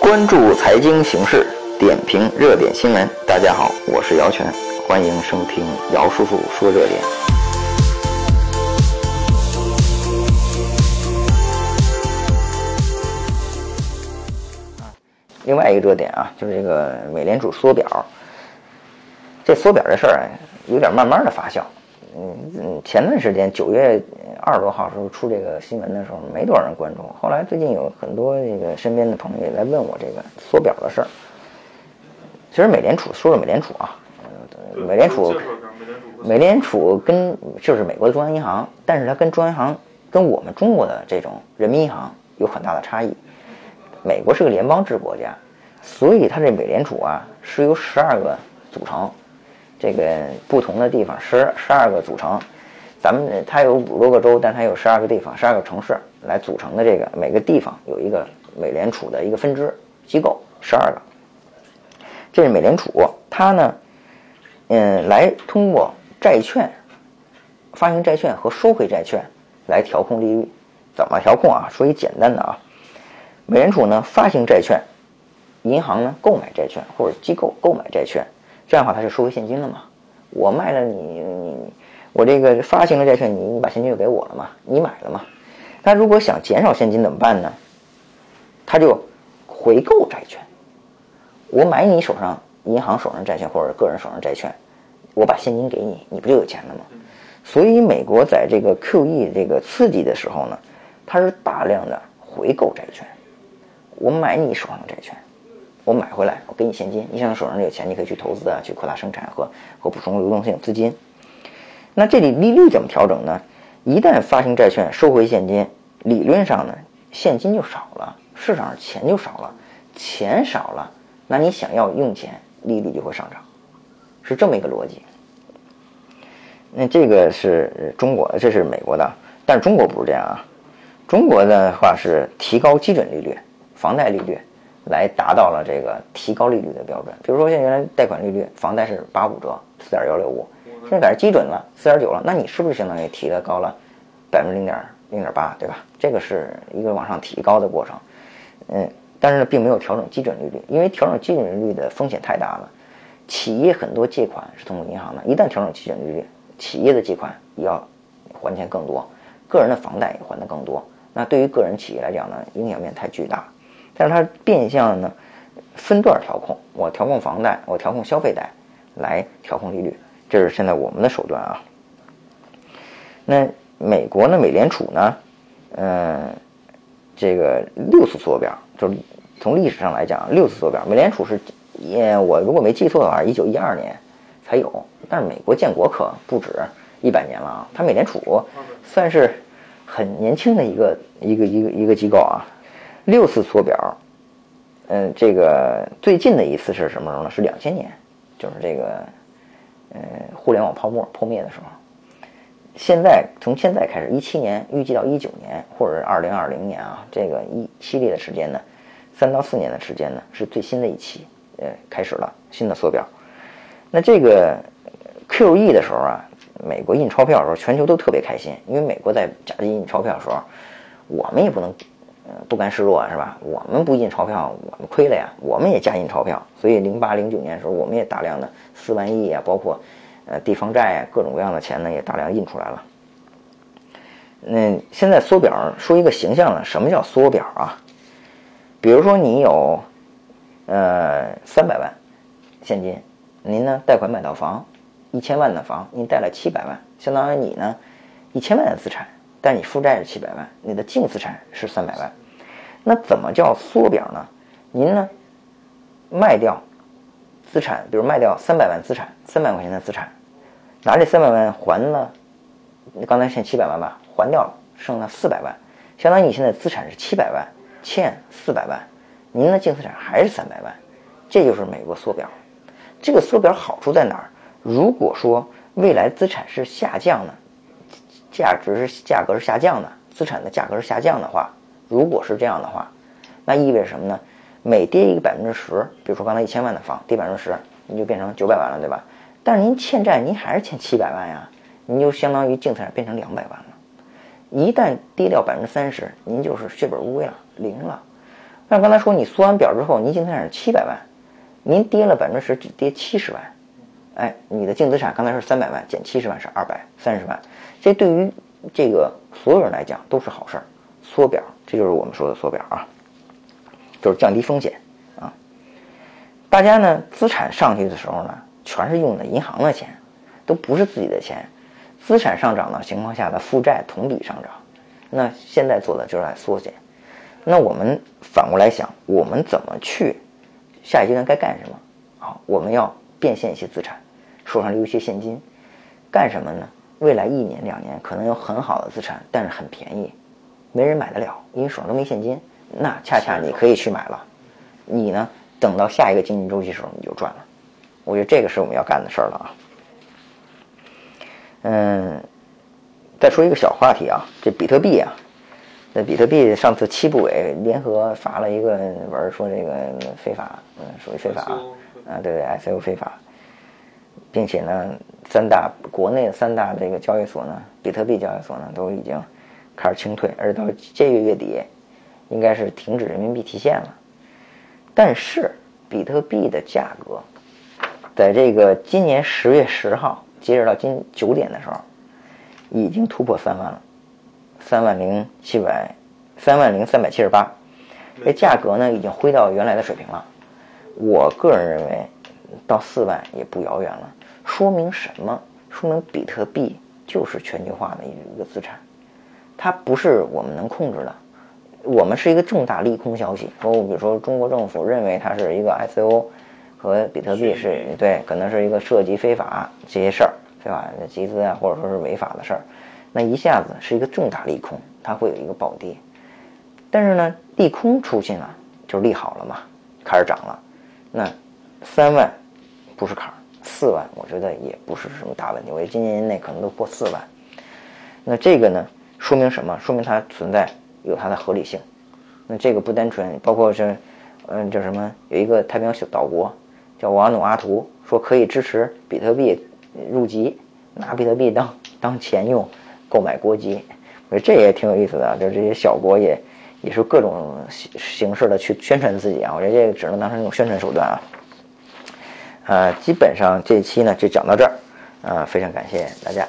关注财经形势，点评热点新闻。大家好，我是姚泉，欢迎收听姚叔叔说热点。另外一个热点啊，就是这个美联储缩表。这缩表这事儿啊，有点慢慢的发酵。嗯嗯，前段时间九月二十多号时候出这个新闻的时候，没多少人关注。后来最近有很多这个身边的朋友也来问我这个缩表的事儿。其实美联储说说美联储啊，美联储，美联储跟就是美国的中央银行，但是它跟中央银行跟我们中国的这种人民银行有很大的差异。美国是个联邦制国家，所以它这美联储啊是由十二个组成。这个不同的地方十十二个组成，咱们它有五多个州，但它有十二个地方，十二个城市来组成的。这个每个地方有一个美联储的一个分支机构，十二个。这是美联储，它呢，嗯，来通过债券发行债券和收回债券来调控利率。怎么调控啊？说一简单的啊，美联储呢发行债券，银行呢购买债券或者机构购买债券。这样的话，它就收回现金了嘛？我卖了你，你你，我这个发行了债券，你你把现金就给我了嘛？你买了嘛？那如果想减少现金怎么办呢？他就回购债券。我买你手上银行手上债券或者个人手上债券，我把现金给你，你不就有钱了吗？所以美国在这个 QE 这个刺激的时候呢，它是大量的回购债券。我买你手上的债券。我买回来，我给你现金。你想手上有钱，你可以去投资啊，去扩大生产和和补充流动性资金。那这里利率怎么调整呢？一旦发行债券收回现金，理论上呢，现金就少了，市场上钱就少了，钱少了，那你想要用钱，利率就会上涨，是这么一个逻辑。那这个是中国，这是美国的，但是中国不是这样啊。中国的话是提高基准利率，房贷利率。来达到了这个提高利率的标准，比如说现在原来贷款利率，房贷是八五折，四点幺六五，现在改成基准了，四点九了，那你是不是相当于提的高了百分之零点零点八，对吧？这个是一个往上提高的过程，嗯，但是呢，并没有调整基准利率，因为调整基准利率的风险太大了。企业很多借款是通过银行的，一旦调整基准利率，企业的借款也要还钱更多，个人的房贷也还的更多，那对于个人企业来讲呢，影响面太巨大。但是它变相呢，分段调控，我调控房贷，我调控消费贷，来调控利率，这是现在我们的手段啊。那美国呢，美联储呢，嗯，这个六次缩表，就是从历史上来讲，六次缩表，美联储是，也我如果没记错的话，一九一二年才有，但是美国建国可不止一百年了啊，它美联储算是很年轻的一个一个一个一个机构啊。六次缩表，嗯，这个最近的一次是什么时候呢？是两千年，就是这个，呃，互联网泡沫破灭的时候。现在从现在开始，一七年预计到一九年，或者是二零二零年啊，这个一系列的时间呢，三到四年的时间呢，是最新的一期，呃，开始了新的缩表。那这个 QE 的时候啊，美国印钞票的时候，全球都特别开心，因为美国在加紧印钞票的时候，我们也不能。不甘示弱是吧？我们不印钞票，我们亏了呀。我们也加印钞票，所以零八零九年的时候，我们也大量的四万亿啊，包括呃地方债啊，各种各样的钱呢，也大量印出来了。那现在缩表说一个形象的，什么叫缩表啊？比如说你有呃三百万现金，您呢贷款买套房，一千万的房，您贷了七百万，相当于你呢一千万的资产。但你负债是七百万，你的净资产是三百万，那怎么叫缩表呢？您呢，卖掉资产，比如卖掉三百万资产，三百块钱的资产，拿这三百万还了，你刚才欠七百万吧，还掉了，剩了四百万，相当于你现在资产是七百万，欠四百万，您的净资产还是三百万，这就是美国缩表。这个缩表好处在哪儿？如果说未来资产是下降的。价值是价格是下降的，资产的价格是下降的话，如果是这样的话，那意味着什么呢？每跌一个百分之十，比如说刚才一千万的房跌百分之十，你就变成九百万了，对吧？但是您欠债，您还是欠七百万呀，您就相当于净资产变成两百万了。一旦跌掉百分之三十，您就是血本无归了，零了。那刚才说你缩完表之后，您净资产是七百万，您跌了百分之十，只跌七十万，哎，你的净资产刚才是三百万，减七十万是二百三十万，这对于这个所有人来讲都是好事儿。缩表，这就是我们说的缩表啊，就是降低风险啊。大家呢资产上去的时候呢，全是用的银行的钱，都不是自己的钱。资产上涨的情况下的负债同比上涨，那现在做的就是来缩减。那我们反过来想，我们怎么去下一阶段该干什么？啊，我们要变现一些资产，手上留一些现金，干什么呢？未来一年两年可能有很好的资产，但是很便宜，没人买得了，因为手上都没现金。那恰恰你可以去买了，你呢，等到下一个经济周期时候你就赚了。我觉得这个是我们要干的事儿了啊。嗯，再说一个小话题啊，这比特币啊，那比特币上次七部委联合发了一个文，说这个非法，嗯，属于非法啊，啊，对对，S U 非法，并且呢，三大国内三大这个交易所呢，比特币交易所呢，都已经开始清退，而到这个月底，应该是停止人民币提现了。但是比特币的价格，在这个今年十月十号。截止到今九点的时候，已经突破三万了，三万零七百，三万零三百七十八，这价格呢已经回到原来的水平了。我个人认为，到四万也不遥远了。说明什么？说明比特币就是全球化的一个资产，它不是我们能控制的。我们是一个重大利空消息，说比如说中国政府认为它是一个 ICO。和比特币是对，可能是一个涉及非法这些事儿，非法集资啊，或者说是违法的事儿，那一下子是一个重大利空，它会有一个暴跌。但是呢，利空出现了，就利好了嘛，开始涨了。那三万不是坎儿，四万我觉得也不是什么大问题，我觉得今年内可能都破四万。那这个呢，说明什么？说明它存在有它的合理性。那这个不单纯，包括是，嗯，叫什么？有一个太平洋小岛国。叫瓦努阿图说可以支持比特币入籍，拿比特币当当钱用，购买国籍，我觉得这也挺有意思的。就是这些小国也也是各种形形式的去宣传自己啊，我觉得这个只能当成一种宣传手段啊。呃，基本上这期呢就讲到这儿，呃，非常感谢大家。